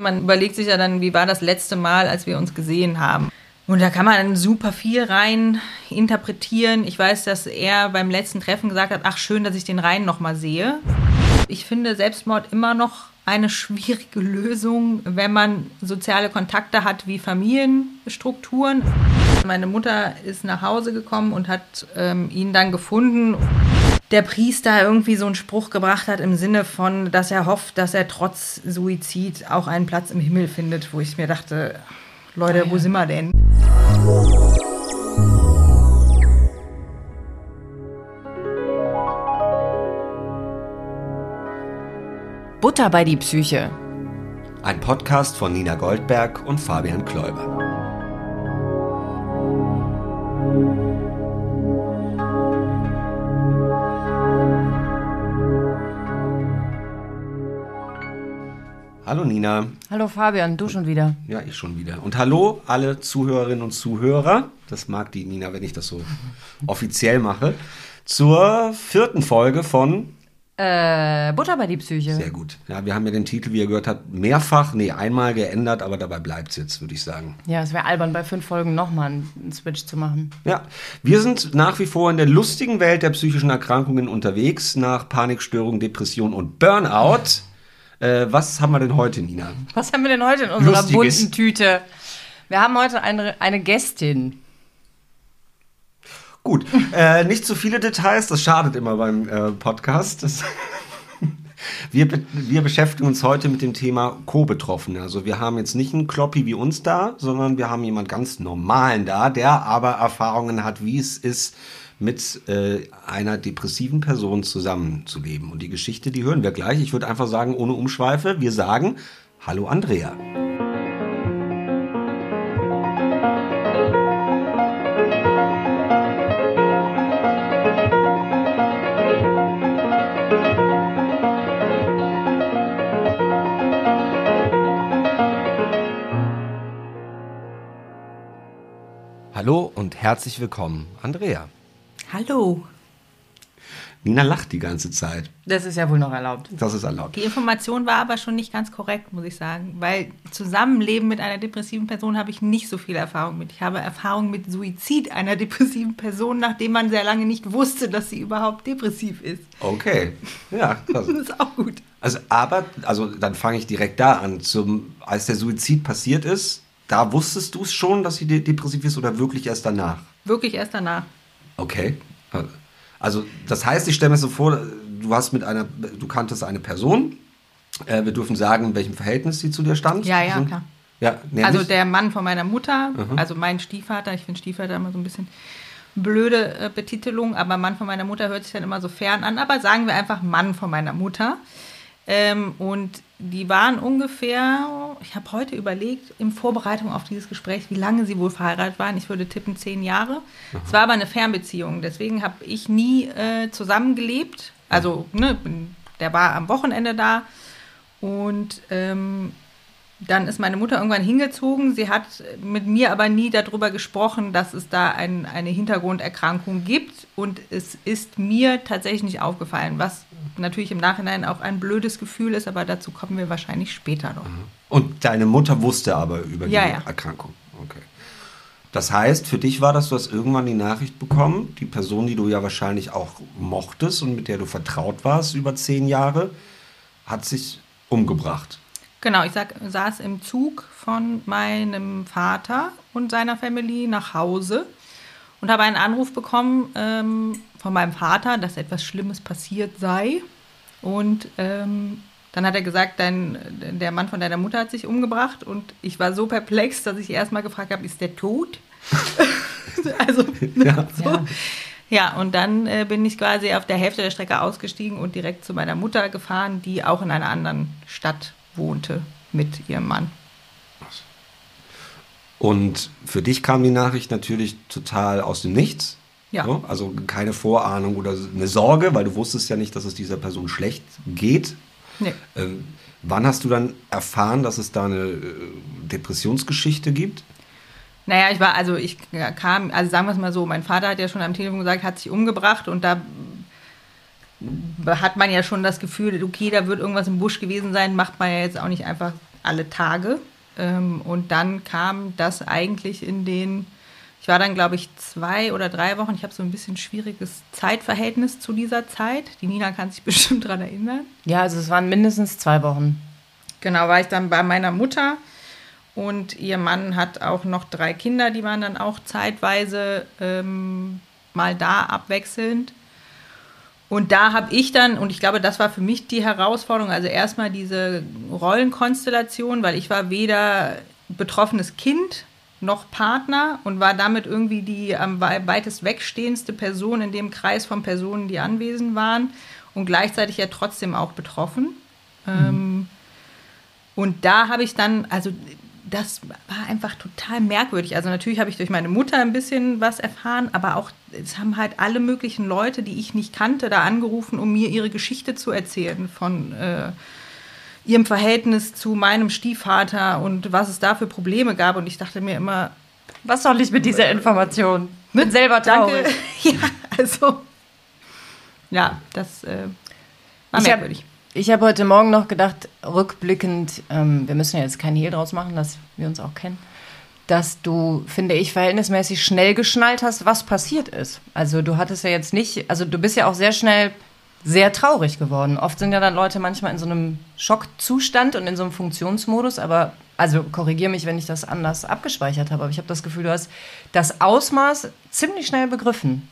Man überlegt sich ja dann, wie war das letzte Mal, als wir uns gesehen haben. Und da kann man super viel rein interpretieren. Ich weiß, dass er beim letzten Treffen gesagt hat, ach schön, dass ich den Rhein noch mal sehe. Ich finde Selbstmord immer noch eine schwierige Lösung, wenn man soziale Kontakte hat wie Familienstrukturen. Meine Mutter ist nach Hause gekommen und hat ähm, ihn dann gefunden der Priester irgendwie so einen Spruch gebracht hat im Sinne von, dass er hofft, dass er trotz Suizid auch einen Platz im Himmel findet, wo ich mir dachte, Leute, wo sind wir denn? Butter bei die Psyche. Ein Podcast von Nina Goldberg und Fabian Kläuber. Hallo Nina. Hallo Fabian, du schon wieder. Ja, ich schon wieder. Und hallo alle Zuhörerinnen und Zuhörer. Das mag die Nina, wenn ich das so offiziell mache. Zur vierten Folge von äh, Butter bei die Psyche. Sehr gut. Ja, wir haben ja den Titel, wie ihr gehört habt, mehrfach, nee, einmal geändert, aber dabei bleibt es jetzt, würde ich sagen. Ja, es wäre albern, bei fünf Folgen nochmal einen Switch zu machen. Ja, wir sind nach wie vor in der lustigen Welt der psychischen Erkrankungen unterwegs, nach Panikstörung, Depression und Burnout. Äh, was haben wir denn heute, Nina? Was haben wir denn heute in unserer Lustiges. bunten Tüte? Wir haben heute eine, eine Gästin. Gut, äh, nicht zu viele Details, das schadet immer beim äh, Podcast. Das wir, wir beschäftigen uns heute mit dem Thema Co-Betroffene. Also wir haben jetzt nicht einen Kloppi wie uns da, sondern wir haben jemand ganz Normalen da, der aber Erfahrungen hat, wie es ist, mit äh, einer depressiven Person zusammenzuleben. Und die Geschichte, die hören wir gleich. Ich würde einfach sagen, ohne Umschweife, wir sagen Hallo Andrea. Hallo und herzlich willkommen, Andrea. Hallo. Nina lacht die ganze Zeit. Das ist ja wohl noch erlaubt. Das ist erlaubt. Die Information war aber schon nicht ganz korrekt, muss ich sagen. Weil Zusammenleben mit einer depressiven Person habe ich nicht so viel Erfahrung mit. Ich habe Erfahrung mit Suizid einer depressiven Person, nachdem man sehr lange nicht wusste, dass sie überhaupt depressiv ist. Okay. Ja, krass. das ist auch gut. Also, aber, also dann fange ich direkt da an. Zum, als der Suizid passiert ist, da wusstest du es schon, dass sie depressiv ist oder wirklich erst danach? Wirklich erst danach. Okay. Also das heißt, ich stelle mir so vor, du hast mit einer, du kanntest eine Person. Äh, wir dürfen sagen, in welchem Verhältnis sie zu dir stand. Ja, ja, klar. Ja, also der Mann von meiner Mutter, mhm. also mein Stiefvater, ich finde Stiefvater immer so ein bisschen blöde äh, Betitelung, aber Mann von meiner Mutter hört sich dann immer so fern an, aber sagen wir einfach Mann von meiner Mutter. Ähm, und die waren ungefähr, ich habe heute überlegt, in Vorbereitung auf dieses Gespräch, wie lange sie wohl verheiratet waren. Ich würde tippen zehn Jahre. Es war aber eine Fernbeziehung, deswegen habe ich nie äh, zusammengelebt. Also, ne, der war am Wochenende da und ähm, dann ist meine Mutter irgendwann hingezogen. Sie hat mit mir aber nie darüber gesprochen, dass es da ein, eine Hintergrunderkrankung gibt. Und es ist mir tatsächlich nicht aufgefallen, was natürlich im Nachhinein auch ein blödes Gefühl ist, aber dazu kommen wir wahrscheinlich später noch. Mhm. Und deine Mutter wusste aber über die ja, ja. Erkrankung. Okay. Das heißt, für dich war das, du hast irgendwann die Nachricht bekommen, die Person, die du ja wahrscheinlich auch mochtest und mit der du vertraut warst über zehn Jahre, hat sich umgebracht. Genau, ich sag, saß im Zug von meinem Vater und seiner Familie nach Hause und habe einen Anruf bekommen ähm, von meinem Vater, dass etwas Schlimmes passiert sei. Und ähm, dann hat er gesagt, dein, der Mann von deiner Mutter hat sich umgebracht. Und ich war so perplex, dass ich erstmal gefragt habe, ist der tot? also, ja. So. ja. Ja, und dann äh, bin ich quasi auf der Hälfte der Strecke ausgestiegen und direkt zu meiner Mutter gefahren, die auch in einer anderen Stadt wohnte mit ihrem Mann. Und für dich kam die Nachricht natürlich total aus dem Nichts. Ja. So, also keine Vorahnung oder eine Sorge, weil du wusstest ja nicht, dass es dieser Person schlecht geht. Nee. Ähm, wann hast du dann erfahren, dass es da eine äh, Depressionsgeschichte gibt? Naja, ich war, also ich kam, also sagen wir es mal so, mein Vater hat ja schon am Telefon gesagt, hat sich umgebracht und da hat man ja schon das Gefühl, okay, da wird irgendwas im Busch gewesen sein, macht man ja jetzt auch nicht einfach alle Tage. Ähm, und dann kam das eigentlich in den, ich war dann, glaube ich, zwei oder drei Wochen. Ich habe so ein bisschen schwieriges Zeitverhältnis zu dieser Zeit. Die Nina kann sich bestimmt daran erinnern. Ja, also es waren mindestens zwei Wochen. Genau, war ich dann bei meiner Mutter und ihr Mann hat auch noch drei Kinder, die waren dann auch zeitweise ähm, mal da abwechselnd. Und da habe ich dann, und ich glaube, das war für mich die Herausforderung, also erstmal diese Rollenkonstellation, weil ich war weder betroffenes Kind noch Partner und war damit irgendwie die am weitest wegstehendste Person in dem Kreis von Personen, die anwesend waren und gleichzeitig ja trotzdem auch betroffen. Mhm. Und da habe ich dann, also das war einfach total merkwürdig. Also natürlich habe ich durch meine Mutter ein bisschen was erfahren, aber auch es haben halt alle möglichen Leute, die ich nicht kannte, da angerufen, um mir ihre Geschichte zu erzählen von äh, ihrem Verhältnis zu meinem Stiefvater und was es da für Probleme gab. Und ich dachte mir immer, was soll ich mit dieser Information? Bin selber traurig. Danke. Ja, also ja, das äh, war merkwürdig. Ich habe heute Morgen noch gedacht, rückblickend, ähm, wir müssen ja jetzt kein Hehl draus machen, dass wir uns auch kennen, dass du, finde ich, verhältnismäßig schnell geschnallt hast, was passiert ist. Also du hattest ja jetzt nicht, also du bist ja auch sehr schnell sehr traurig geworden. Oft sind ja dann Leute manchmal in so einem Schockzustand und in so einem Funktionsmodus, aber also korrigiere mich, wenn ich das anders abgespeichert habe, aber ich habe das Gefühl, du hast das Ausmaß ziemlich schnell begriffen.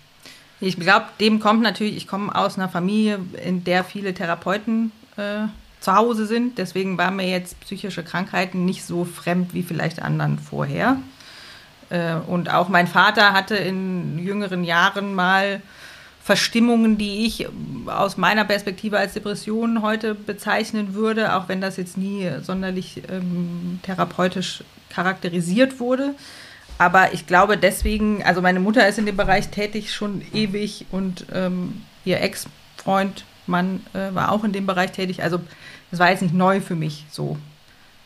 Ich glaube, dem kommt natürlich, ich komme aus einer Familie, in der viele Therapeuten äh, zu Hause sind. Deswegen waren mir jetzt psychische Krankheiten nicht so fremd wie vielleicht anderen vorher. Äh, und auch mein Vater hatte in jüngeren Jahren mal Verstimmungen, die ich aus meiner Perspektive als Depression heute bezeichnen würde, auch wenn das jetzt nie sonderlich ähm, therapeutisch charakterisiert wurde. Aber ich glaube deswegen, also meine Mutter ist in dem Bereich tätig schon ewig und ähm, ihr Ex-Freund, Mann, äh, war auch in dem Bereich tätig. Also das war jetzt nicht neu für mich so.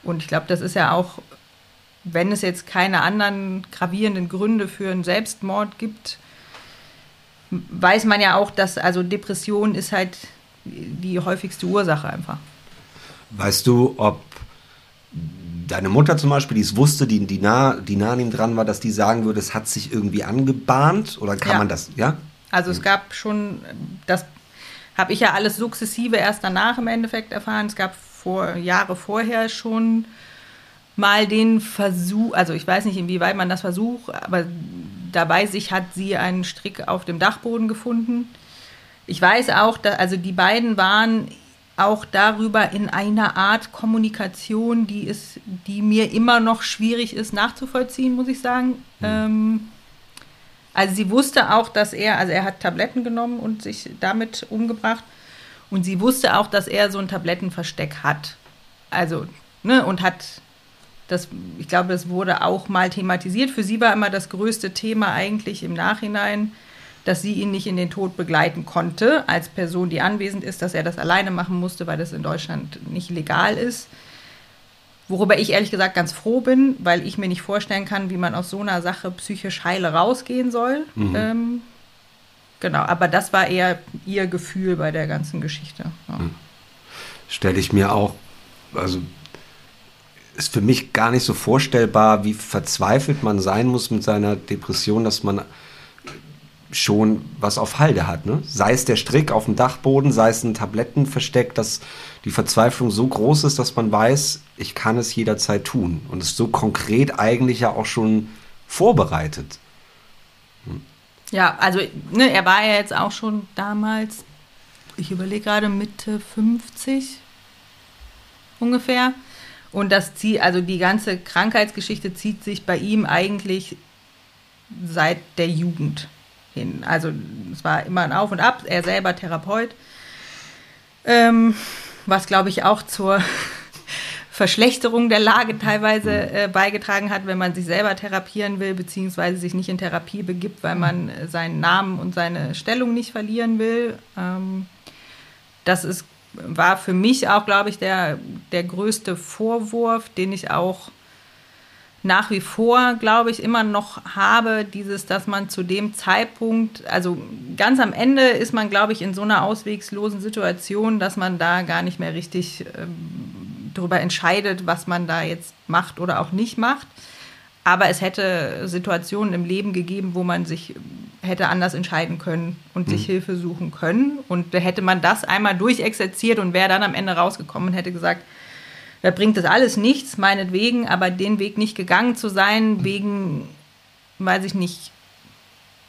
Und ich glaube, das ist ja auch, wenn es jetzt keine anderen gravierenden Gründe für einen Selbstmord gibt, weiß man ja auch, dass also Depression ist halt die häufigste Ursache einfach. Weißt du, ob deine Mutter zum Beispiel, die es wusste, die, die, nah, die nah an ihm dran war, dass die sagen würde, es hat sich irgendwie angebahnt? Oder kann ja. man das, ja? Also es gab schon, das habe ich ja alles sukzessive erst danach im Endeffekt erfahren. Es gab vor Jahre vorher schon mal den Versuch, also ich weiß nicht, inwieweit man das versucht, aber da weiß ich, hat sie einen Strick auf dem Dachboden gefunden. Ich weiß auch, dass, also die beiden waren auch darüber in einer Art Kommunikation, die ist, die mir immer noch schwierig ist nachzuvollziehen, muss ich sagen. Mhm. Ähm, also sie wusste auch, dass er, also er hat Tabletten genommen und sich damit umgebracht. Und sie wusste auch, dass er so ein Tablettenversteck hat. Also, ne, und hat das, ich glaube, das wurde auch mal thematisiert. Für sie war immer das größte Thema eigentlich im Nachhinein, dass sie ihn nicht in den Tod begleiten konnte, als Person, die anwesend ist, dass er das alleine machen musste, weil das in Deutschland nicht legal ist. Worüber ich ehrlich gesagt ganz froh bin, weil ich mir nicht vorstellen kann, wie man aus so einer Sache psychisch heile rausgehen soll. Mhm. Ähm, genau, aber das war eher ihr Gefühl bei der ganzen Geschichte. Ja. Mhm. Stelle ich mir auch, also ist für mich gar nicht so vorstellbar, wie verzweifelt man sein muss mit seiner Depression, dass man schon was auf Halde hat. Ne? Sei es der Strick auf dem Dachboden, sei es ein Tablettenversteck, dass die Verzweiflung so groß ist, dass man weiß, ich kann es jederzeit tun. Und es ist so konkret eigentlich ja auch schon vorbereitet. Ja, also ne, er war ja jetzt auch schon damals, ich überlege gerade Mitte 50 ungefähr. Und das zieht, also die ganze Krankheitsgeschichte zieht sich bei ihm eigentlich seit der Jugend hin. Also es war immer ein Auf und Ab. Er selber Therapeut, ähm, was glaube ich auch zur Verschlechterung der Lage teilweise äh, beigetragen hat, wenn man sich selber therapieren will, beziehungsweise sich nicht in Therapie begibt, weil man äh, seinen Namen und seine Stellung nicht verlieren will. Ähm, das ist, war für mich auch, glaube ich, der, der größte Vorwurf, den ich auch nach wie vor, glaube ich, immer noch habe, dieses, dass man zu dem Zeitpunkt, also ganz am Ende ist man, glaube ich, in so einer auswegslosen Situation, dass man da gar nicht mehr richtig ähm, darüber entscheidet, was man da jetzt macht oder auch nicht macht. Aber es hätte Situationen im Leben gegeben, wo man sich hätte anders entscheiden können und mhm. sich Hilfe suchen können. Und da hätte man das einmal durchexerziert und wäre dann am Ende rausgekommen und hätte gesagt, da bringt das alles nichts, meinetwegen, aber den Weg nicht gegangen zu sein, wegen, weiß ich nicht,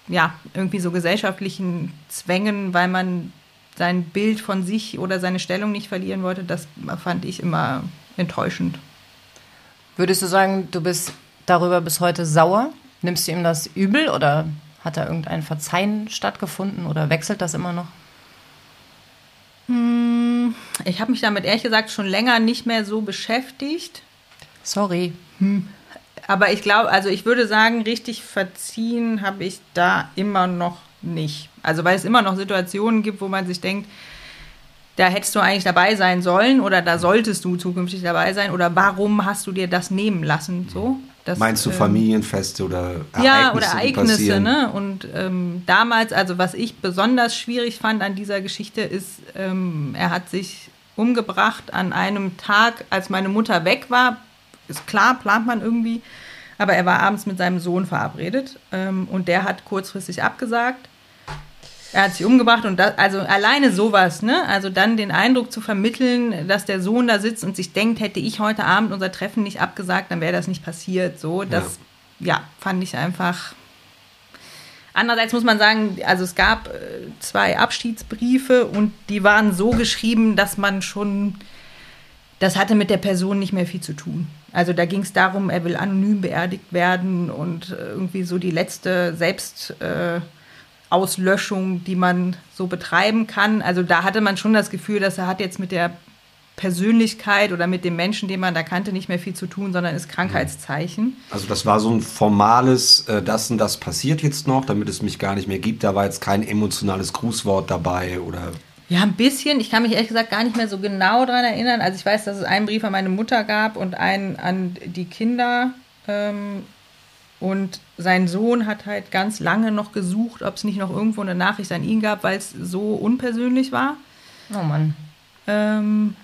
ja, irgendwie so gesellschaftlichen Zwängen, weil man sein Bild von sich oder seine Stellung nicht verlieren wollte, das fand ich immer enttäuschend. Würdest du sagen, du bist darüber bis heute sauer? Nimmst du ihm das übel oder hat da irgendein Verzeihen stattgefunden oder wechselt das immer noch? Hm, ich habe mich damit ehrlich gesagt schon länger nicht mehr so beschäftigt. Sorry. Hm. Aber ich glaube, also ich würde sagen, richtig verziehen habe ich da immer noch nicht. Also weil es immer noch Situationen gibt, wo man sich denkt, da hättest du eigentlich dabei sein sollen oder da solltest du zukünftig dabei sein oder warum hast du dir das nehmen lassen? So, das, Meinst du ähm, Familienfeste oder Ereignisse? Ja, oder Ereignisse. Ne? Und ähm, damals, also was ich besonders schwierig fand an dieser Geschichte ist, ähm, er hat sich umgebracht an einem Tag, als meine Mutter weg war. Ist klar, plant man irgendwie. Aber er war abends mit seinem Sohn verabredet ähm, und der hat kurzfristig abgesagt er hat sich umgebracht und das, also alleine sowas, ne? Also dann den Eindruck zu vermitteln, dass der Sohn da sitzt und sich denkt, hätte ich heute Abend unser Treffen nicht abgesagt, dann wäre das nicht passiert. So, das, ja. ja, fand ich einfach. Andererseits muss man sagen, also es gab äh, zwei Abschiedsbriefe und die waren so geschrieben, dass man schon, das hatte mit der Person nicht mehr viel zu tun. Also da ging es darum, er will anonym beerdigt werden und irgendwie so die letzte Selbst. Äh, Auslöschung, die man so betreiben kann. Also da hatte man schon das Gefühl, dass er hat jetzt mit der Persönlichkeit oder mit dem Menschen, den man da kannte, nicht mehr viel zu tun, sondern ist Krankheitszeichen. Also das war so ein formales, äh, das und das passiert jetzt noch, damit es mich gar nicht mehr gibt. Da war jetzt kein emotionales Grußwort dabei oder... Ja, ein bisschen. Ich kann mich ehrlich gesagt gar nicht mehr so genau daran erinnern. Also ich weiß, dass es einen Brief an meine Mutter gab und einen an die Kinder. Ähm, und sein Sohn hat halt ganz lange noch gesucht, ob es nicht noch irgendwo eine Nachricht an ihn gab, weil es so unpersönlich war. Oh Mann. Ähm,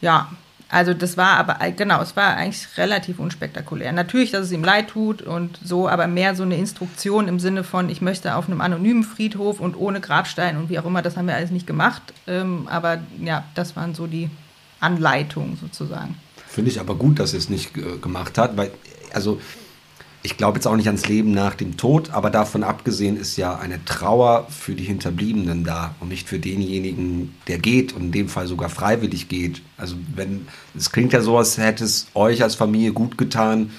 ja, also das war aber, genau, es war eigentlich relativ unspektakulär. Natürlich, dass es ihm leid tut und so, aber mehr so eine Instruktion im Sinne von, ich möchte auf einem anonymen Friedhof und ohne Grabstein und wie auch immer, das haben wir alles nicht gemacht. Ähm, aber ja, das waren so die Anleitungen sozusagen. Finde ich aber gut, dass er es nicht äh, gemacht hat, weil, also ich glaube jetzt auch nicht ans Leben nach dem Tod, aber davon abgesehen ist ja eine Trauer für die Hinterbliebenen da und nicht für denjenigen, der geht und in dem Fall sogar freiwillig geht. Also wenn, es klingt ja so, als hätte es euch als Familie gut getan,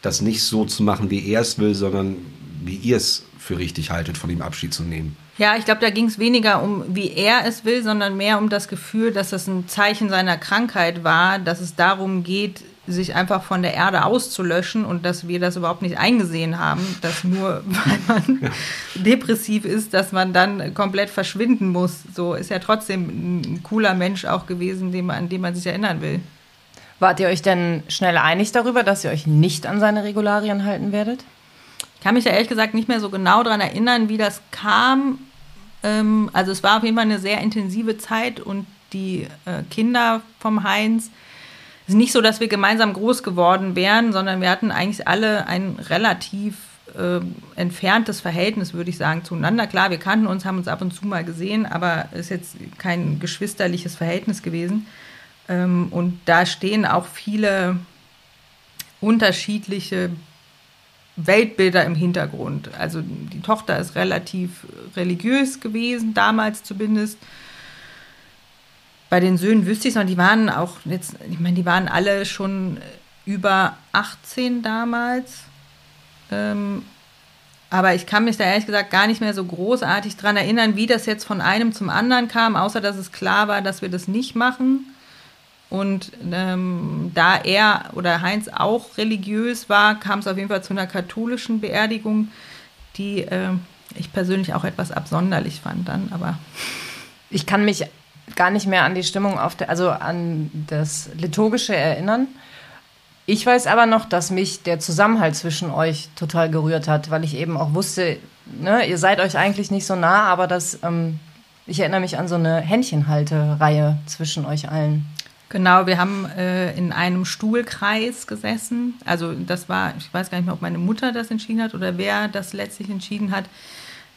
das nicht so zu machen, wie er es will, sondern wie ihr es für richtig haltet, von ihm Abschied zu nehmen. Ja, ich glaube, da ging es weniger um, wie er es will, sondern mehr um das Gefühl, dass das ein Zeichen seiner Krankheit war, dass es darum geht, sich einfach von der Erde auszulöschen und dass wir das überhaupt nicht eingesehen haben, dass nur weil man ja. depressiv ist, dass man dann komplett verschwinden muss. So ist ja trotzdem ein cooler Mensch auch gewesen, den man, an den man sich erinnern will. Wart ihr euch denn schnell einig darüber, dass ihr euch nicht an seine Regularien halten werdet? Ich kann mich da ehrlich gesagt nicht mehr so genau daran erinnern, wie das kam. Ähm, also es war auf jeden Fall eine sehr intensive Zeit und die äh, Kinder vom Heinz es ist nicht so, dass wir gemeinsam groß geworden wären, sondern wir hatten eigentlich alle ein relativ äh, entferntes Verhältnis, würde ich sagen, zueinander. Klar, wir kannten uns, haben uns ab und zu mal gesehen, aber es ist jetzt kein geschwisterliches Verhältnis gewesen. Ähm, und da stehen auch viele unterschiedliche Weltbilder im Hintergrund. Also die Tochter ist relativ religiös gewesen, damals zumindest. Bei den Söhnen wüsste ich es noch, die waren auch jetzt, ich meine, die waren alle schon über 18 damals. Ähm, aber ich kann mich da ehrlich gesagt gar nicht mehr so großartig dran erinnern, wie das jetzt von einem zum anderen kam, außer dass es klar war, dass wir das nicht machen. Und ähm, da er oder Heinz auch religiös war, kam es auf jeden Fall zu einer katholischen Beerdigung, die äh, ich persönlich auch etwas absonderlich fand dann, aber. Ich kann mich gar nicht mehr an die Stimmung auf der, also an das Liturgische erinnern. Ich weiß aber noch, dass mich der Zusammenhalt zwischen euch total gerührt hat, weil ich eben auch wusste, ne, ihr seid euch eigentlich nicht so nah, aber das, ähm, ich erinnere mich an so eine Händchenhaltereihe zwischen euch allen. Genau, wir haben äh, in einem Stuhlkreis gesessen. Also das war, ich weiß gar nicht mehr, ob meine Mutter das entschieden hat oder wer das letztlich entschieden hat,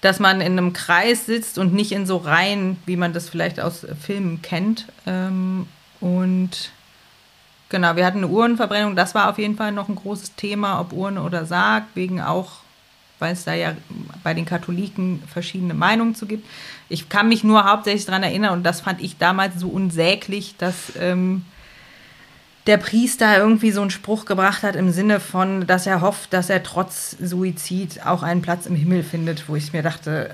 dass man in einem Kreis sitzt und nicht in so Reihen, wie man das vielleicht aus Filmen kennt. Ähm, und genau, wir hatten eine Urnenverbrennung. Das war auf jeden Fall noch ein großes Thema, ob Urne oder Sarg, wegen auch weil es da ja bei den Katholiken verschiedene Meinungen zu gibt. Ich kann mich nur hauptsächlich daran erinnern, und das fand ich damals so unsäglich, dass ähm, der Priester irgendwie so einen Spruch gebracht hat im Sinne von, dass er hofft, dass er trotz Suizid auch einen Platz im Himmel findet, wo ich mir dachte,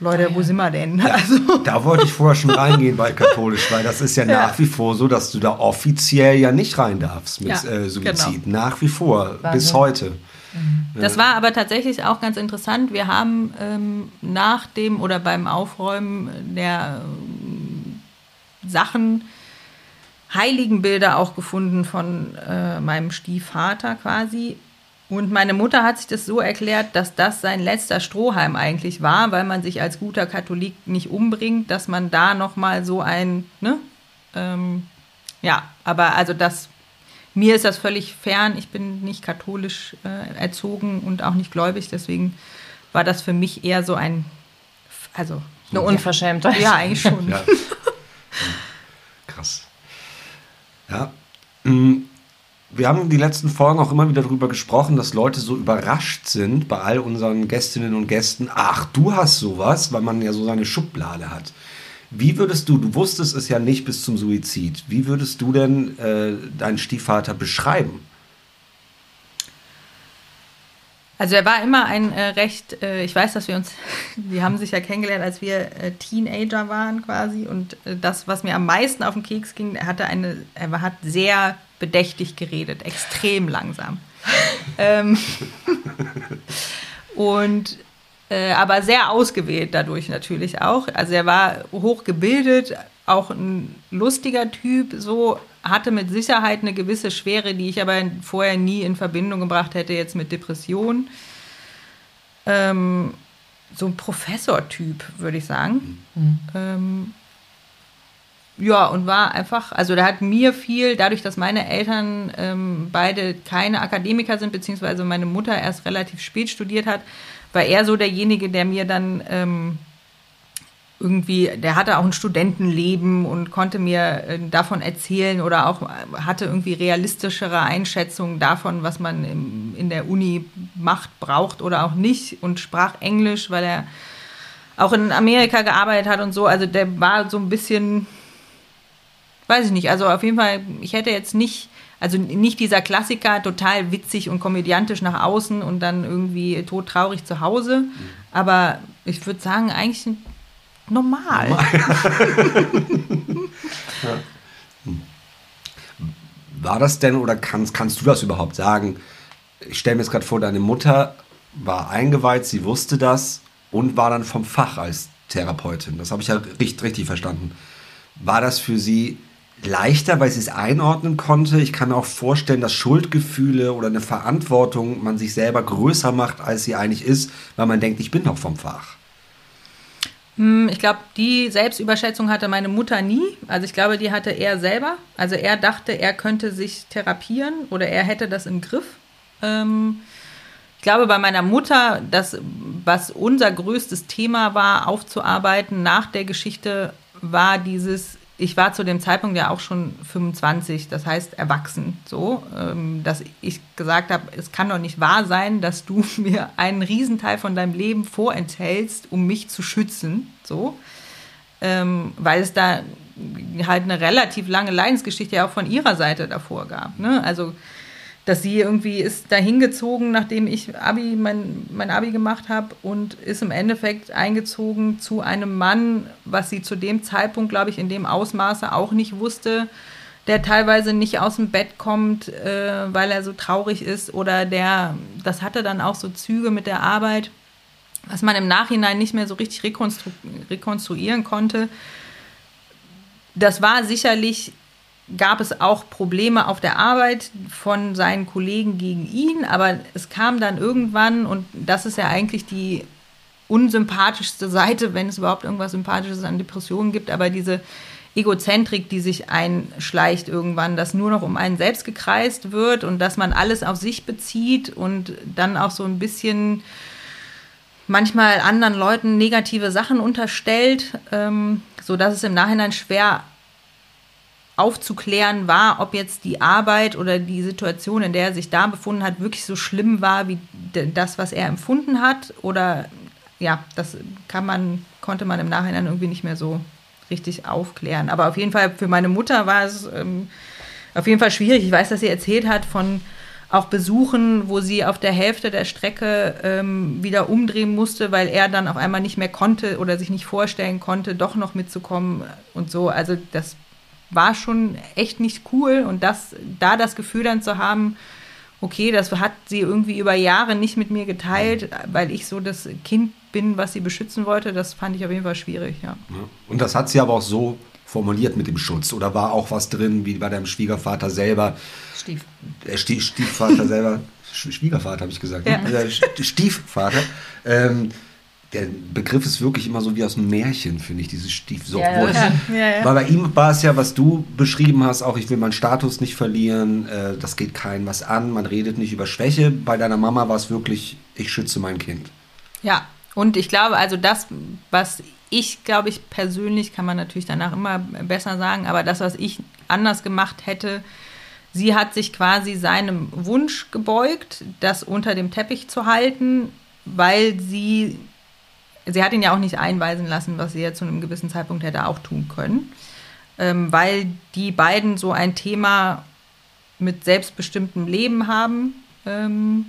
Leute, wo sind wir denn? Ja, also. Da wollte ich vorher schon reingehen bei katholisch, weil das ist ja, ja, nach wie vor so, dass du da offiziell ja nicht rein darfst mit äh, Suizid. Genau. Nach wie vor, Wahnsinn. bis heute. Mhm. Das war aber tatsächlich auch ganz interessant. Wir haben ähm, nach dem oder beim Aufräumen der äh, Sachen Heiligenbilder auch gefunden von äh, meinem Stiefvater quasi. Und meine Mutter hat sich das so erklärt, dass das sein letzter Strohhalm eigentlich war, weil man sich als guter Katholik nicht umbringt, dass man da nochmal so ein, ne? Ähm, ja, aber also das mir ist das völlig fern. Ich bin nicht katholisch äh, erzogen und auch nicht gläubig. Deswegen war das für mich eher so ein, also eine Unverschämtheit. Ja, eigentlich schon. Ja. Krass. Ja. Mm, wir haben die letzten Folgen auch immer wieder darüber gesprochen, dass Leute so überrascht sind bei all unseren Gästinnen und Gästen. Ach, du hast sowas, weil man ja so seine Schublade hat. Wie würdest du, du wusstest es ja nicht bis zum Suizid, wie würdest du denn äh, deinen Stiefvater beschreiben? Also er war immer ein äh, recht, äh, ich weiß, dass wir uns, wir haben sich ja kennengelernt, als wir äh, Teenager waren quasi und äh, das, was mir am meisten auf den Keks ging, er hatte eine, er hat sehr bedächtig geredet, extrem langsam. ähm, und äh, aber sehr ausgewählt dadurch natürlich auch. Also er war hochgebildet, auch ein lustiger Typ, so hatte mit Sicherheit eine gewisse Schwere, die ich aber vorher nie in Verbindung gebracht hätte jetzt mit Depressionen. Ähm, so ein Professor-Typ, würde ich sagen. Mhm. Ähm, ja, und war einfach, also der hat mir viel, dadurch, dass meine Eltern ähm, beide keine Akademiker sind, beziehungsweise meine Mutter erst relativ spät studiert hat, war er so derjenige, der mir dann ähm, irgendwie, der hatte auch ein Studentenleben und konnte mir äh, davon erzählen oder auch hatte irgendwie realistischere Einschätzungen davon, was man im, in der Uni macht, braucht oder auch nicht und sprach Englisch, weil er auch in Amerika gearbeitet hat und so. Also der war so ein bisschen, weiß ich nicht, also auf jeden Fall, ich hätte jetzt nicht also nicht dieser Klassiker, total witzig und komödiantisch nach außen und dann irgendwie todtraurig zu Hause. Mhm. Aber ich würde sagen, eigentlich normal. normal. ja. War das denn oder kannst, kannst du das überhaupt sagen? Ich stelle mir jetzt gerade vor, deine Mutter war eingeweiht, sie wusste das und war dann vom Fach als Therapeutin. Das habe ich ja richtig, richtig verstanden. War das für sie leichter, weil sie es einordnen konnte. Ich kann auch vorstellen, dass Schuldgefühle oder eine Verantwortung man sich selber größer macht, als sie eigentlich ist, weil man denkt, ich bin doch vom Fach. Hm, ich glaube, die Selbstüberschätzung hatte meine Mutter nie. Also ich glaube, die hatte er selber. Also er dachte, er könnte sich therapieren oder er hätte das im Griff. Ähm, ich glaube, bei meiner Mutter, das, was unser größtes Thema war, aufzuarbeiten nach der Geschichte, war dieses ich war zu dem Zeitpunkt ja auch schon 25, das heißt erwachsen, so, ähm, dass ich gesagt habe, es kann doch nicht wahr sein, dass du mir einen Riesenteil von deinem Leben vorenthältst, um mich zu schützen, so, ähm, weil es da halt eine relativ lange Leidensgeschichte ja auch von ihrer Seite davor gab, ne? Also dass sie irgendwie ist dahin gezogen, nachdem ich Abi, mein, mein Abi gemacht habe und ist im Endeffekt eingezogen zu einem Mann, was sie zu dem Zeitpunkt, glaube ich, in dem Ausmaße auch nicht wusste, der teilweise nicht aus dem Bett kommt, äh, weil er so traurig ist oder der, das hatte dann auch so Züge mit der Arbeit, was man im Nachhinein nicht mehr so richtig rekonstru rekonstruieren konnte. Das war sicherlich gab es auch Probleme auf der Arbeit von seinen Kollegen gegen ihn, aber es kam dann irgendwann, und das ist ja eigentlich die unsympathischste Seite, wenn es überhaupt irgendwas Sympathisches an Depressionen gibt, aber diese Egozentrik, die sich einschleicht irgendwann, dass nur noch um einen selbst gekreist wird und dass man alles auf sich bezieht und dann auch so ein bisschen manchmal anderen Leuten negative Sachen unterstellt, ähm, so es im Nachhinein schwer aufzuklären war, ob jetzt die Arbeit oder die Situation, in der er sich da befunden hat, wirklich so schlimm war wie das, was er empfunden hat. Oder ja, das kann man, konnte man im Nachhinein irgendwie nicht mehr so richtig aufklären. Aber auf jeden Fall für meine Mutter war es ähm, auf jeden Fall schwierig. Ich weiß, dass sie erzählt hat von auch Besuchen, wo sie auf der Hälfte der Strecke ähm, wieder umdrehen musste, weil er dann auf einmal nicht mehr konnte oder sich nicht vorstellen konnte, doch noch mitzukommen und so. Also das war schon echt nicht cool und das, da das Gefühl dann zu haben, okay, das hat sie irgendwie über Jahre nicht mit mir geteilt, weil ich so das Kind bin, was sie beschützen wollte, das fand ich auf jeden Fall schwierig, ja. Und das hat sie aber auch so formuliert mit dem Schutz oder war auch was drin, wie bei deinem Schwiegervater selber? Stief. Der Stiefvater selber, Schwiegervater habe ich gesagt, ne? ja. ne? Stiefvater. Ähm, der Begriff ist wirklich immer so wie aus einem Märchen, finde ich, dieses Stiefsohn. Ja, ja. Ja, Weil bei ihm war es ja, was du beschrieben hast, auch ich will meinen Status nicht verlieren, äh, das geht keinem was an, man redet nicht über Schwäche. Bei deiner Mama war es wirklich, ich schütze mein Kind. Ja, und ich glaube, also das, was ich, glaube ich, persönlich, kann man natürlich danach immer besser sagen, aber das, was ich anders gemacht hätte, sie hat sich quasi seinem Wunsch gebeugt, das unter dem Teppich zu halten, weil sie sie hat ihn ja auch nicht einweisen lassen, was sie ja zu einem gewissen Zeitpunkt hätte auch tun können, ähm, weil die beiden so ein Thema mit selbstbestimmtem Leben haben, ähm,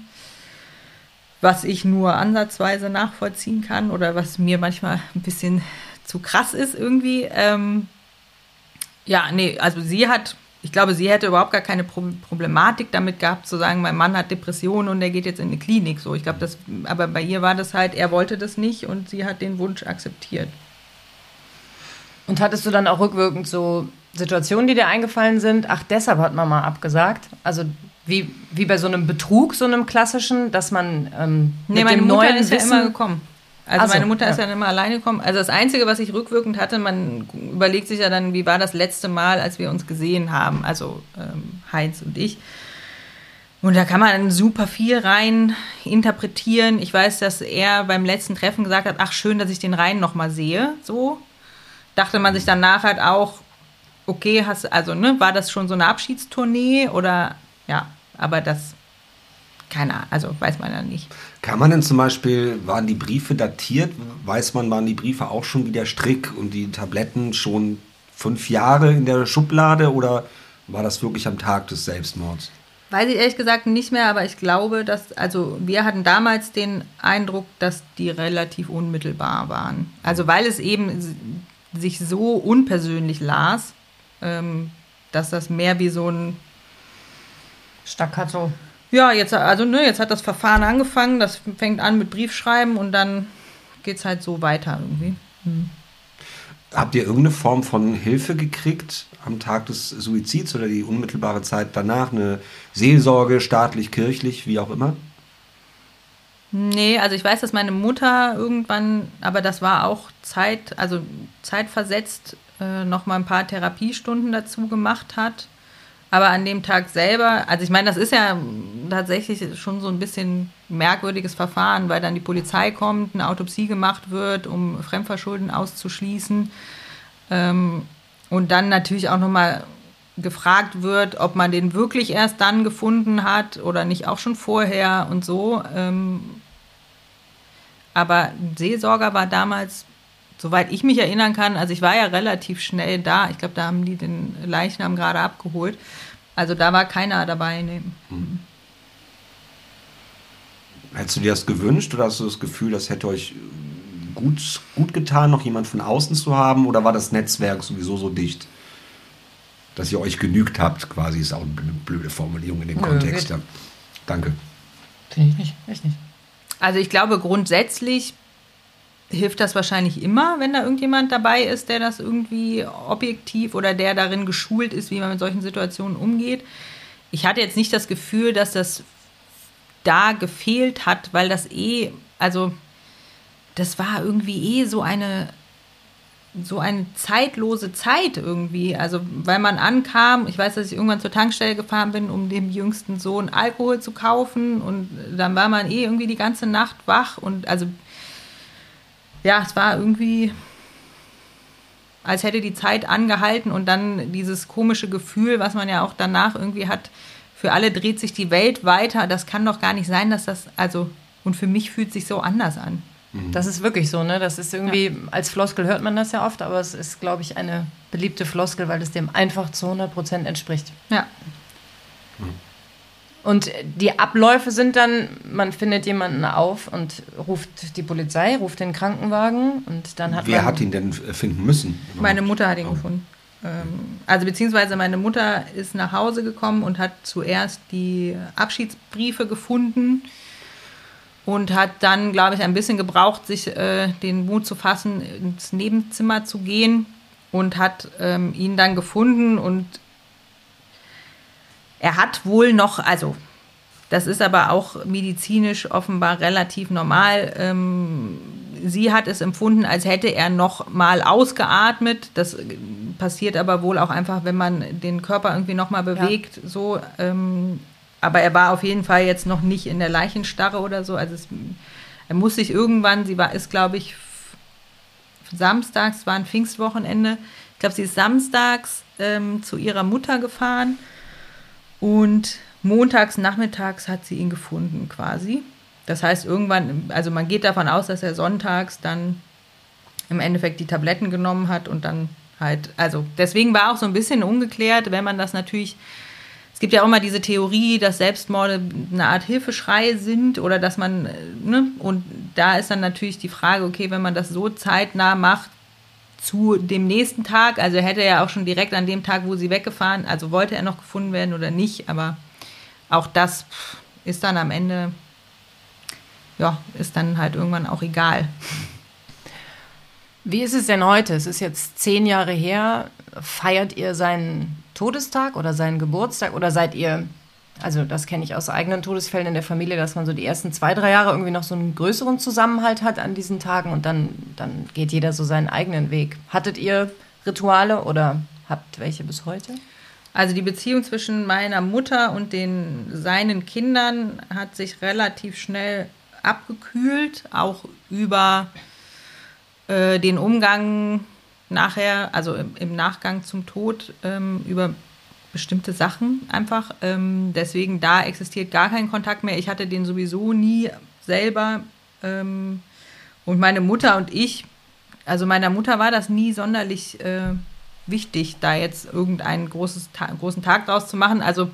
was ich nur ansatzweise nachvollziehen kann oder was mir manchmal ein bisschen zu krass ist irgendwie. Ähm, ja, nee, also sie hat ich glaube, sie hätte überhaupt gar keine Problematik damit gehabt, zu sagen, mein Mann hat Depressionen und er geht jetzt in eine Klinik. So, ich glaube, das, aber bei ihr war das halt, er wollte das nicht und sie hat den Wunsch akzeptiert. Und hattest du dann auch rückwirkend so Situationen, die dir eingefallen sind? Ach, deshalb hat Mama abgesagt. Also wie, wie bei so einem Betrug, so einem klassischen, dass man ähm, nee, meine Mutter ist Wissen ja immer gekommen. Also so, meine Mutter ja. ist dann immer alleine gekommen. Also das Einzige, was ich rückwirkend hatte, man überlegt sich ja dann, wie war das letzte Mal, als wir uns gesehen haben, also ähm, Heinz und ich. Und da kann man super viel rein interpretieren. Ich weiß, dass er beim letzten Treffen gesagt hat, ach schön, dass ich den Rhein noch mal sehe. So dachte man sich danach halt auch, okay, hast also ne, war das schon so eine Abschiedstournee oder ja, aber das keine Ahnung, also weiß man ja nicht. Kann man denn zum Beispiel, waren die Briefe datiert? Weiß man, waren die Briefe auch schon wie der Strick und die Tabletten schon fünf Jahre in der Schublade oder war das wirklich am Tag des Selbstmords? Weiß ich ehrlich gesagt nicht mehr, aber ich glaube, dass, also wir hatten damals den Eindruck, dass die relativ unmittelbar waren. Also weil es eben sich so unpersönlich las, ähm, dass das mehr wie so ein Staccato ja, jetzt, also, ne, jetzt hat das Verfahren angefangen, das fängt an mit Briefschreiben und dann geht es halt so weiter irgendwie. Hm. Habt ihr irgendeine Form von Hilfe gekriegt am Tag des Suizids oder die unmittelbare Zeit danach? Eine Seelsorge, staatlich, kirchlich, wie auch immer? Nee, also ich weiß, dass meine Mutter irgendwann, aber das war auch Zeit, also zeitversetzt, äh, noch mal ein paar Therapiestunden dazu gemacht hat. Aber an dem Tag selber, also ich meine, das ist ja tatsächlich schon so ein bisschen merkwürdiges Verfahren, weil dann die Polizei kommt, eine Autopsie gemacht wird, um Fremdverschulden auszuschließen. Ähm, und dann natürlich auch nochmal gefragt wird, ob man den wirklich erst dann gefunden hat oder nicht auch schon vorher und so. Ähm, aber Seelsorger war damals, soweit ich mich erinnern kann, also ich war ja relativ schnell da. Ich glaube, da haben die den Leichnam gerade abgeholt. Also da war keiner dabei. Nee. Hm. Hättest du dir das gewünscht oder hast du das Gefühl, das hätte euch gut, gut getan, noch jemand von außen zu haben? Oder war das Netzwerk sowieso so dicht, dass ihr euch genügt habt? Quasi ist auch eine blöde Formulierung in dem Nö, Kontext. Ja. Danke. Finde ich nicht, echt nicht. Also ich glaube grundsätzlich hilft das wahrscheinlich immer, wenn da irgendjemand dabei ist, der das irgendwie objektiv oder der darin geschult ist, wie man mit solchen Situationen umgeht. Ich hatte jetzt nicht das Gefühl, dass das da gefehlt hat, weil das eh, also das war irgendwie eh so eine so eine zeitlose Zeit irgendwie. Also, weil man ankam, ich weiß, dass ich irgendwann zur Tankstelle gefahren bin, um dem jüngsten Sohn Alkohol zu kaufen und dann war man eh irgendwie die ganze Nacht wach und also, ja, es war irgendwie, als hätte die Zeit angehalten und dann dieses komische Gefühl, was man ja auch danach irgendwie hat, für alle dreht sich die Welt weiter. Das kann doch gar nicht sein, dass das, also, und für mich fühlt sich so anders an. Mhm. Das ist wirklich so, ne? Das ist irgendwie, ja. als Floskel hört man das ja oft, aber es ist, glaube ich, eine beliebte Floskel, weil es dem einfach zu 100 Prozent entspricht. Ja. Mhm. Und die Abläufe sind dann, man findet jemanden auf und ruft die Polizei, ruft den Krankenwagen und dann hat Wer man, hat ihn denn finden müssen? Meine Mutter hat ihn oh. gefunden. Ähm, also beziehungsweise meine Mutter ist nach Hause gekommen und hat zuerst die Abschiedsbriefe gefunden und hat dann, glaube ich, ein bisschen gebraucht, sich äh, den Mut zu fassen, ins Nebenzimmer zu gehen und hat ähm, ihn dann gefunden und er hat wohl noch, also das ist aber auch medizinisch offenbar relativ normal. Ähm, sie hat es empfunden, als hätte er noch mal ausgeatmet. Das passiert aber wohl auch einfach, wenn man den Körper irgendwie noch mal bewegt. Ja. So, ähm, aber er war auf jeden Fall jetzt noch nicht in der Leichenstarre oder so. Also es, er muss sich irgendwann, sie war, ist glaube ich samstags, war ein Pfingstwochenende. Ich glaube, sie ist samstags ähm, zu ihrer Mutter gefahren und montags nachmittags hat sie ihn gefunden quasi. Das heißt, irgendwann, also man geht davon aus, dass er sonntags dann im Endeffekt die Tabletten genommen hat und dann halt, also deswegen war auch so ein bisschen ungeklärt, wenn man das natürlich, es gibt ja auch immer diese Theorie, dass Selbstmorde eine Art Hilfeschrei sind oder dass man, ne, und da ist dann natürlich die Frage, okay, wenn man das so zeitnah macht, zu dem nächsten Tag, also hätte er auch schon direkt an dem Tag, wo sie weggefahren, also wollte er noch gefunden werden oder nicht, aber auch das ist dann am Ende, ja, ist dann halt irgendwann auch egal. Wie ist es denn heute? Es ist jetzt zehn Jahre her. Feiert ihr seinen Todestag oder seinen Geburtstag oder seid ihr also das kenne ich aus eigenen Todesfällen in der Familie, dass man so die ersten zwei, drei Jahre irgendwie noch so einen größeren Zusammenhalt hat an diesen Tagen und dann, dann geht jeder so seinen eigenen Weg. Hattet ihr Rituale oder habt welche bis heute? Also die Beziehung zwischen meiner Mutter und den seinen Kindern hat sich relativ schnell abgekühlt, auch über äh, den Umgang nachher, also im, im Nachgang zum Tod, ähm, über bestimmte Sachen einfach. Ähm, deswegen da existiert gar kein Kontakt mehr. Ich hatte den sowieso nie selber. Ähm, und meine Mutter und ich, also meiner Mutter war das nie sonderlich äh, wichtig, da jetzt irgendeinen großes, ta großen Tag draus zu machen. Also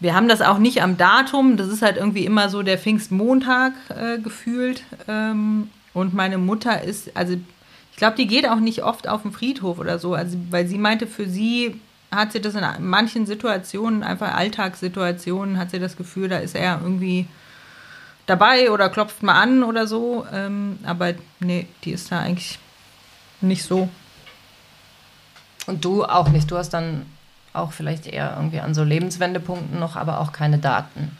wir haben das auch nicht am Datum. Das ist halt irgendwie immer so der Pfingstmontag äh, gefühlt. Ähm, und meine Mutter ist, also ich glaube, die geht auch nicht oft auf den Friedhof oder so, also weil sie meinte, für sie hat sie das in manchen Situationen, einfach Alltagssituationen, hat sie das Gefühl, da ist er irgendwie dabei oder klopft mal an oder so. Ähm, aber nee, die ist da eigentlich nicht so. Und du auch nicht. Du hast dann auch vielleicht eher irgendwie an so Lebenswendepunkten noch, aber auch keine Daten.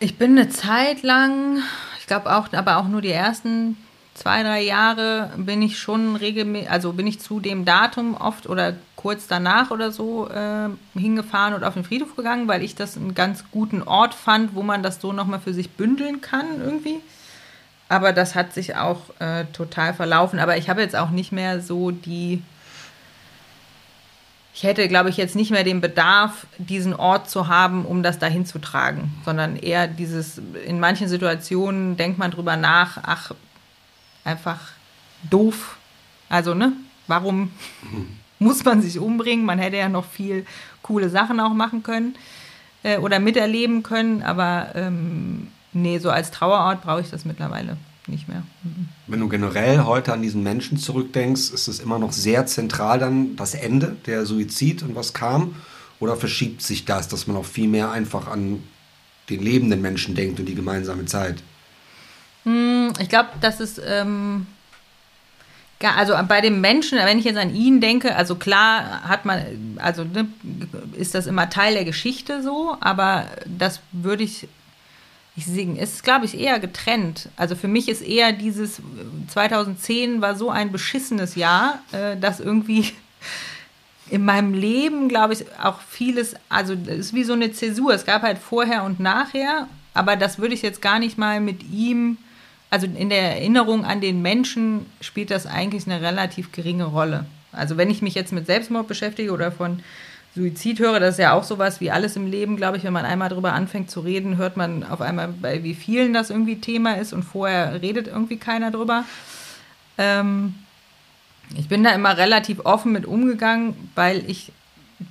Ich bin eine Zeit lang, ich glaube auch, aber auch nur die ersten zwei, drei Jahre bin ich schon regelmäßig, also bin ich zu dem Datum oft oder kurz danach oder so äh, hingefahren und auf den Friedhof gegangen, weil ich das einen ganz guten Ort fand, wo man das so nochmal für sich bündeln kann irgendwie. Aber das hat sich auch äh, total verlaufen. Aber ich habe jetzt auch nicht mehr so die. Ich hätte, glaube ich, jetzt nicht mehr den Bedarf, diesen Ort zu haben, um das dahin zu tragen, sondern eher dieses, in manchen Situationen denkt man drüber nach, ach, einfach doof. Also, ne? Warum muss man sich umbringen? Man hätte ja noch viel coole Sachen auch machen können äh, oder miterleben können, aber ähm, nee, so als Trauerort brauche ich das mittlerweile nicht mehr. Mhm. Wenn du generell heute an diesen Menschen zurückdenkst, ist es immer noch sehr zentral dann das Ende, der Suizid und was kam? Oder verschiebt sich das, dass man auch viel mehr einfach an den lebenden Menschen denkt und die gemeinsame Zeit? Hm, ich glaube, das ist, ähm, also bei dem Menschen, wenn ich jetzt an ihn denke, also klar hat man, also ne, ist das immer Teil der Geschichte so, aber das würde ich ich singe, ist, glaube ich, eher getrennt. Also für mich ist eher dieses 2010 war so ein beschissenes Jahr, äh, dass irgendwie in meinem Leben, glaube ich, auch vieles, also es ist wie so eine Zäsur. Es gab halt vorher und nachher, aber das würde ich jetzt gar nicht mal mit ihm, also in der Erinnerung an den Menschen spielt das eigentlich eine relativ geringe Rolle. Also wenn ich mich jetzt mit Selbstmord beschäftige oder von Suizid höre, das ist ja auch sowas wie alles im Leben, glaube ich, wenn man einmal darüber anfängt zu reden, hört man auf einmal, bei wie vielen das irgendwie Thema ist und vorher redet irgendwie keiner drüber. Ähm, ich bin da immer relativ offen mit umgegangen, weil ich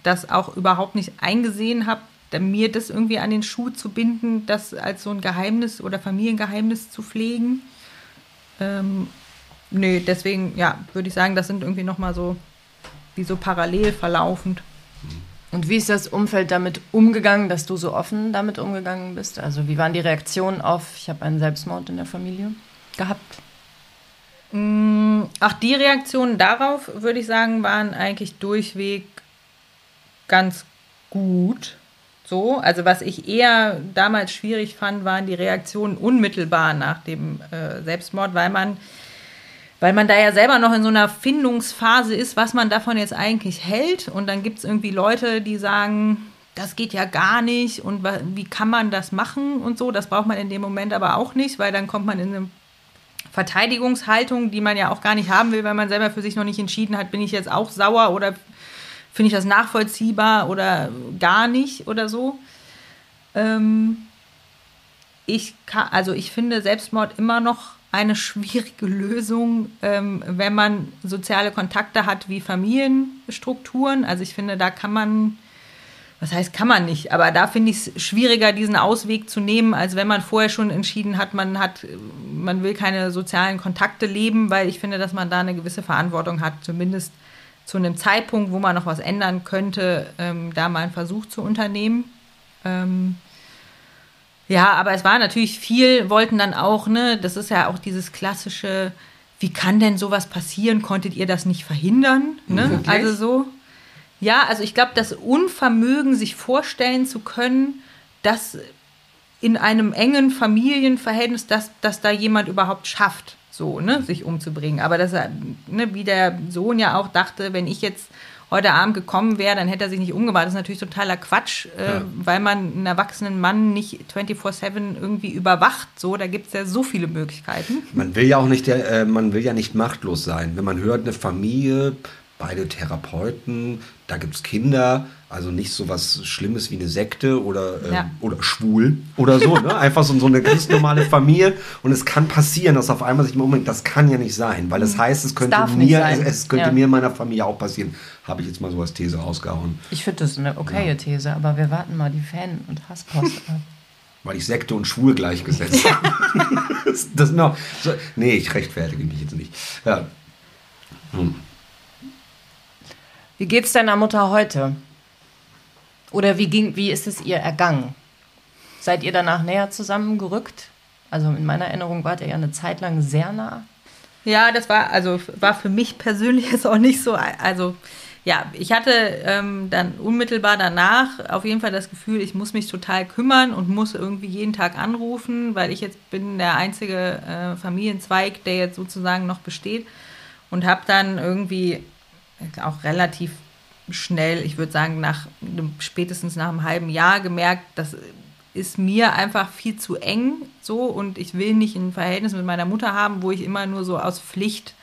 das auch überhaupt nicht eingesehen habe, mir das irgendwie an den Schuh zu binden, das als so ein Geheimnis oder Familiengeheimnis zu pflegen. Ähm, nö, deswegen, ja, würde ich sagen, das sind irgendwie nochmal so, wie so parallel verlaufend. Und wie ist das Umfeld damit umgegangen, dass du so offen damit umgegangen bist? Also wie waren die Reaktionen auf, ich habe einen Selbstmord in der Familie gehabt? Mm, ach, die Reaktionen darauf, würde ich sagen, waren eigentlich durchweg ganz gut. So, also was ich eher damals schwierig fand, waren die Reaktionen unmittelbar nach dem äh, Selbstmord, weil man weil man da ja selber noch in so einer Findungsphase ist, was man davon jetzt eigentlich hält. Und dann gibt es irgendwie Leute, die sagen, das geht ja gar nicht und wie kann man das machen und so. Das braucht man in dem Moment aber auch nicht, weil dann kommt man in eine Verteidigungshaltung, die man ja auch gar nicht haben will, weil man selber für sich noch nicht entschieden hat, bin ich jetzt auch sauer oder finde ich das nachvollziehbar oder gar nicht oder so. Ähm ich kann, also ich finde Selbstmord immer noch eine schwierige Lösung, ähm, wenn man soziale Kontakte hat wie Familienstrukturen. Also ich finde, da kann man, was heißt kann man nicht, aber da finde ich es schwieriger, diesen Ausweg zu nehmen, als wenn man vorher schon entschieden hat, man hat, man will keine sozialen Kontakte leben, weil ich finde, dass man da eine gewisse Verantwortung hat, zumindest zu einem Zeitpunkt, wo man noch was ändern könnte, ähm, da mal einen Versuch zu unternehmen. Ähm, ja, aber es war natürlich viel, wollten dann auch, ne, das ist ja auch dieses klassische, wie kann denn sowas passieren? Konntet ihr das nicht verhindern? Ne? Wirklich? Also so. Ja, also ich glaube, das Unvermögen, sich vorstellen zu können, dass in einem engen Familienverhältnis, dass, dass da jemand überhaupt schafft, so, ne, sich umzubringen. Aber dass er, ne, wie der Sohn ja auch dachte, wenn ich jetzt heute Abend gekommen wäre, dann hätte er sich nicht umgebracht. Das ist natürlich totaler Quatsch, äh, ja. weil man einen erwachsenen Mann nicht 24-7 irgendwie überwacht. So, da gibt es ja so viele Möglichkeiten. Man will ja auch nicht, der, äh, man will ja nicht machtlos sein. Wenn man hört, eine Familie, beide Therapeuten, da gibt es Kinder, also nicht so was Schlimmes wie eine Sekte oder, äh, ja. oder schwul oder so. Ne? Einfach so, so eine ganz normale Familie. Und es kann passieren, dass auf einmal sich umbringt. Das kann ja nicht sein, weil das mhm. heißt, es könnte, mir, es, es, könnte ja. mir meiner Familie auch passieren. Habe ich jetzt mal so als These ausgehauen. Ich finde das eine okaye ja. These, aber wir warten mal die Fan- und Hasspost ab. Weil ich Sekte und Schwul gleichgesetzt habe. das, das noch, so, nee, ich rechtfertige mich jetzt nicht. Ja. Hm. Wie geht's deiner Mutter heute? Oder wie, ging, wie ist es ihr ergangen? Seid ihr danach näher zusammengerückt? Also in meiner Erinnerung wart ihr ja eine Zeit lang sehr nah. Ja, das war, also war für mich persönlich jetzt auch nicht so, also ja, ich hatte ähm, dann unmittelbar danach auf jeden Fall das Gefühl, ich muss mich total kümmern und muss irgendwie jeden Tag anrufen, weil ich jetzt bin der einzige äh, Familienzweig, der jetzt sozusagen noch besteht und habe dann irgendwie auch relativ schnell, ich würde sagen, nach spätestens nach einem halben Jahr gemerkt, das ist mir einfach viel zu eng so und ich will nicht ein Verhältnis mit meiner Mutter haben, wo ich immer nur so aus Pflicht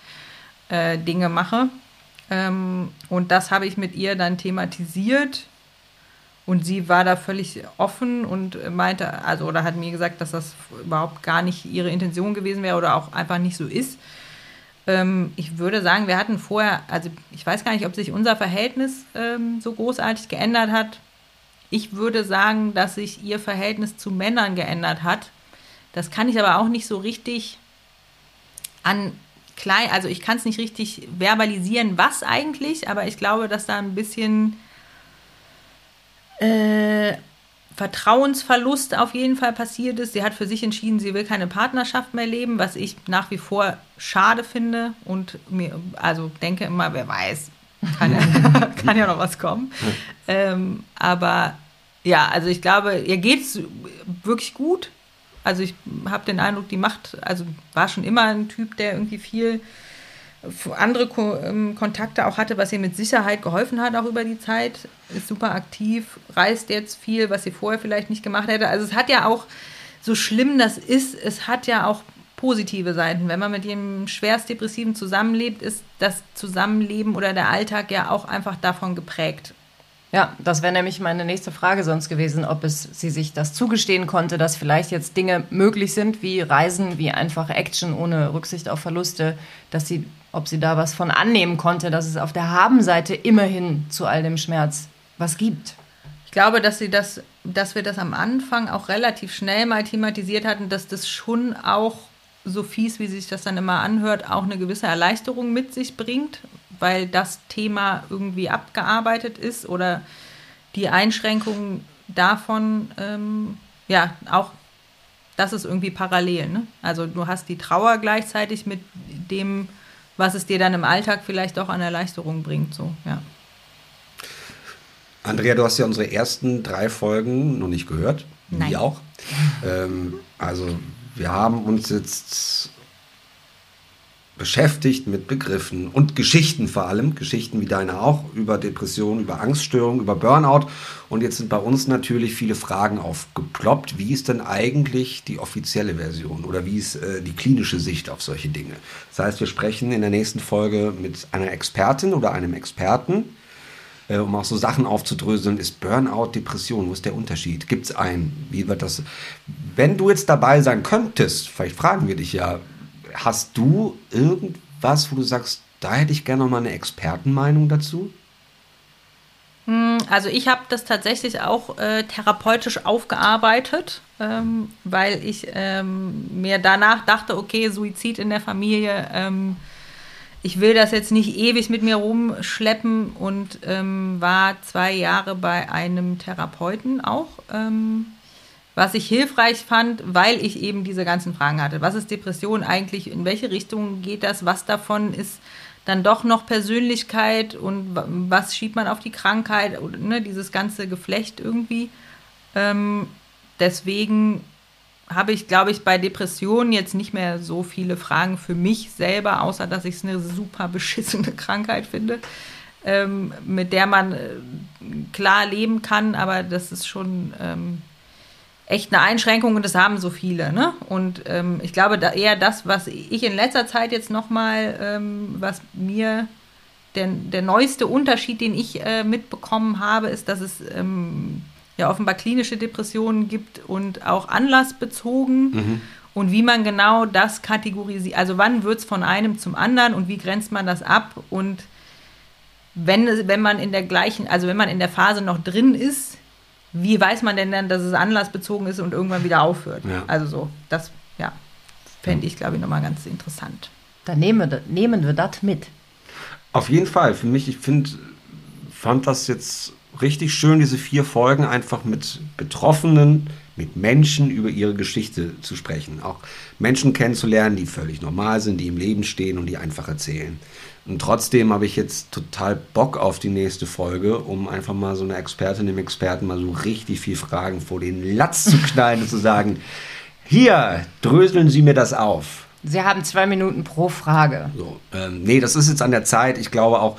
äh, Dinge mache. Ähm, und das habe ich mit ihr dann thematisiert und sie war da völlig offen und meinte, also oder hat mir gesagt, dass das überhaupt gar nicht ihre Intention gewesen wäre oder auch einfach nicht so ist. Ähm, ich würde sagen, wir hatten vorher, also ich weiß gar nicht, ob sich unser Verhältnis ähm, so großartig geändert hat. Ich würde sagen, dass sich ihr Verhältnis zu Männern geändert hat. Das kann ich aber auch nicht so richtig an klein, also ich kann es nicht richtig verbalisieren, was eigentlich, aber ich glaube, dass da ein bisschen äh, Vertrauensverlust auf jeden Fall passiert ist. Sie hat für sich entschieden, sie will keine Partnerschaft mehr leben, was ich nach wie vor schade finde und mir, also denke immer, wer weiß, kann ja, kann ja noch was kommen. Ähm, aber ja, also ich glaube, ihr geht es wirklich gut Also ich habe den Eindruck, die macht, also war schon immer ein Typ, der irgendwie viel andere Ko ähm, Kontakte auch hatte, was ihr mit Sicherheit geholfen hat, auch über die Zeit. Ist super aktiv, reist jetzt viel, was sie vorher vielleicht nicht gemacht hätte. Also es hat ja auch, so schlimm das ist, es hat ja auch positive Seiten. Wenn man mit jemandem schwerst Depressiven zusammenlebt, ist das Zusammenleben oder der Alltag ja auch einfach davon geprägt. Ja, das wäre nämlich meine nächste Frage sonst gewesen, ob es sie sich das zugestehen konnte, dass vielleicht jetzt Dinge möglich sind, wie Reisen, wie einfach Action ohne Rücksicht auf Verluste, dass sie, ob sie da was von annehmen konnte, dass es auf der Habenseite immerhin zu all dem Schmerz was gibt. Ich glaube, dass sie das, dass wir das am Anfang auch relativ schnell mal thematisiert hatten, dass das schon auch so fies, wie sich das dann immer anhört, auch eine gewisse Erleichterung mit sich bringt, weil das Thema irgendwie abgearbeitet ist oder die Einschränkungen davon, ähm, ja, auch das ist irgendwie parallel. Ne? Also du hast die Trauer gleichzeitig mit dem, was es dir dann im Alltag vielleicht auch an Erleichterung bringt. So, ja. Andrea, du hast ja unsere ersten drei Folgen noch nicht gehört. Nein. Wie auch. Ähm, also wir haben uns jetzt beschäftigt mit Begriffen und Geschichten vor allem, Geschichten wie deine auch, über Depressionen, über Angststörungen, über Burnout. Und jetzt sind bei uns natürlich viele Fragen aufgeploppt. Wie ist denn eigentlich die offizielle Version oder wie ist äh, die klinische Sicht auf solche Dinge? Das heißt, wir sprechen in der nächsten Folge mit einer Expertin oder einem Experten, äh, um auch so Sachen aufzudröseln. Ist Burnout Depression? Wo ist der Unterschied? Gibt es einen? Wie wird das? Wenn du jetzt dabei sein könntest, vielleicht fragen wir dich ja, Hast du irgendwas, wo du sagst, da hätte ich gerne noch mal eine Expertenmeinung dazu? Hm, also ich habe das tatsächlich auch äh, therapeutisch aufgearbeitet, ähm, weil ich ähm, mir danach dachte, okay, Suizid in der Familie, ähm, ich will das jetzt nicht ewig mit mir rumschleppen und ähm, war zwei Jahre bei einem Therapeuten auch ähm, was ich hilfreich fand, weil ich eben diese ganzen Fragen hatte. Was ist Depression eigentlich? In welche Richtung geht das? Was davon ist dann doch noch Persönlichkeit und was schiebt man auf die Krankheit? Ne, dieses ganze Geflecht irgendwie. Ähm, deswegen habe ich, glaube ich, bei Depressionen jetzt nicht mehr so viele Fragen für mich selber, außer dass ich es eine super beschissene Krankheit finde, ähm, mit der man äh, klar leben kann, aber das ist schon ähm, echt eine Einschränkung und das haben so viele. Ne? Und ähm, ich glaube, da eher das, was ich in letzter Zeit jetzt nochmal, ähm, was mir der, der neueste Unterschied, den ich äh, mitbekommen habe, ist, dass es ähm, ja offenbar klinische Depressionen gibt und auch anlassbezogen. Mhm. Und wie man genau das kategorisiert, also wann wird es von einem zum anderen und wie grenzt man das ab? Und wenn, wenn man in der gleichen, also wenn man in der Phase noch drin ist, wie weiß man denn dann, dass es anlassbezogen ist und irgendwann wieder aufhört? Ja. Also so, das, ja, fände ich, glaube ich, nochmal ganz interessant. Dann nehmen wir, nehmen wir das mit. Auf jeden Fall. Für mich, ich finde, fand das jetzt richtig schön, diese vier Folgen einfach mit Betroffenen, mit Menschen über ihre Geschichte zu sprechen. Auch Menschen kennenzulernen, die völlig normal sind, die im Leben stehen und die einfach erzählen. Und trotzdem habe ich jetzt total Bock auf die nächste Folge, um einfach mal so eine Expertin, dem Experten mal so richtig viel Fragen vor den Latz zu knallen und zu sagen, hier, dröseln Sie mir das auf. Sie haben zwei Minuten pro Frage. So, ähm, nee, das ist jetzt an der Zeit. Ich glaube auch,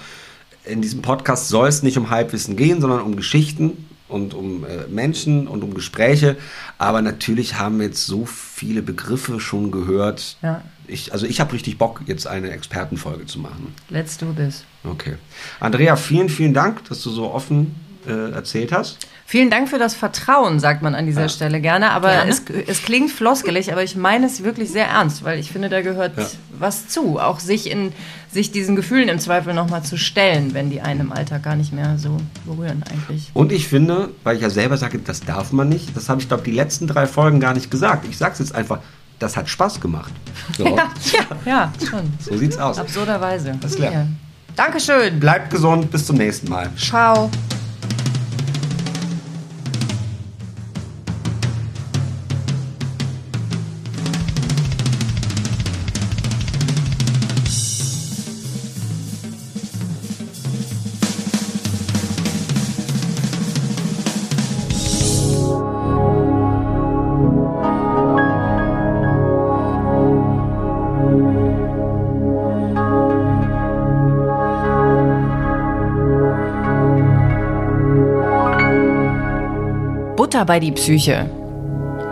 in diesem Podcast soll es nicht um Halbwissen gehen, sondern um Geschichten und um äh, Menschen und um Gespräche. Aber natürlich haben wir jetzt so viele Begriffe schon gehört. Ja. Ich, also ich habe richtig Bock, jetzt eine Expertenfolge zu machen. Let's do this. Okay. Andrea, vielen, vielen Dank, dass du so offen äh, erzählt hast. Vielen Dank für das Vertrauen, sagt man an dieser ja. Stelle gerne. Aber gerne. Es, es klingt floskelig, aber ich meine es wirklich sehr ernst, weil ich finde, da gehört ja. was zu. Auch sich in sich diesen Gefühlen im Zweifel nochmal zu stellen, wenn die einen im Alltag gar nicht mehr so berühren eigentlich. Und ich finde, weil ich ja selber sage, das darf man nicht, das habe ich glaube die letzten drei Folgen gar nicht gesagt. Ich sage es jetzt einfach, das hat Spaß gemacht. So. ja, ja, ja, schon. So sieht's aus. Absurderweise. Das ist klar. Ja. Dankeschön. Bleibt gesund, bis zum nächsten Mal. Ciao. Butter bei die Psyche.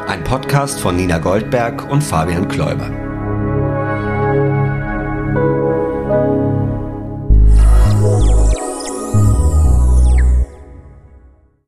Ein Podcast von Nina Goldberg und Fabian Kläuber.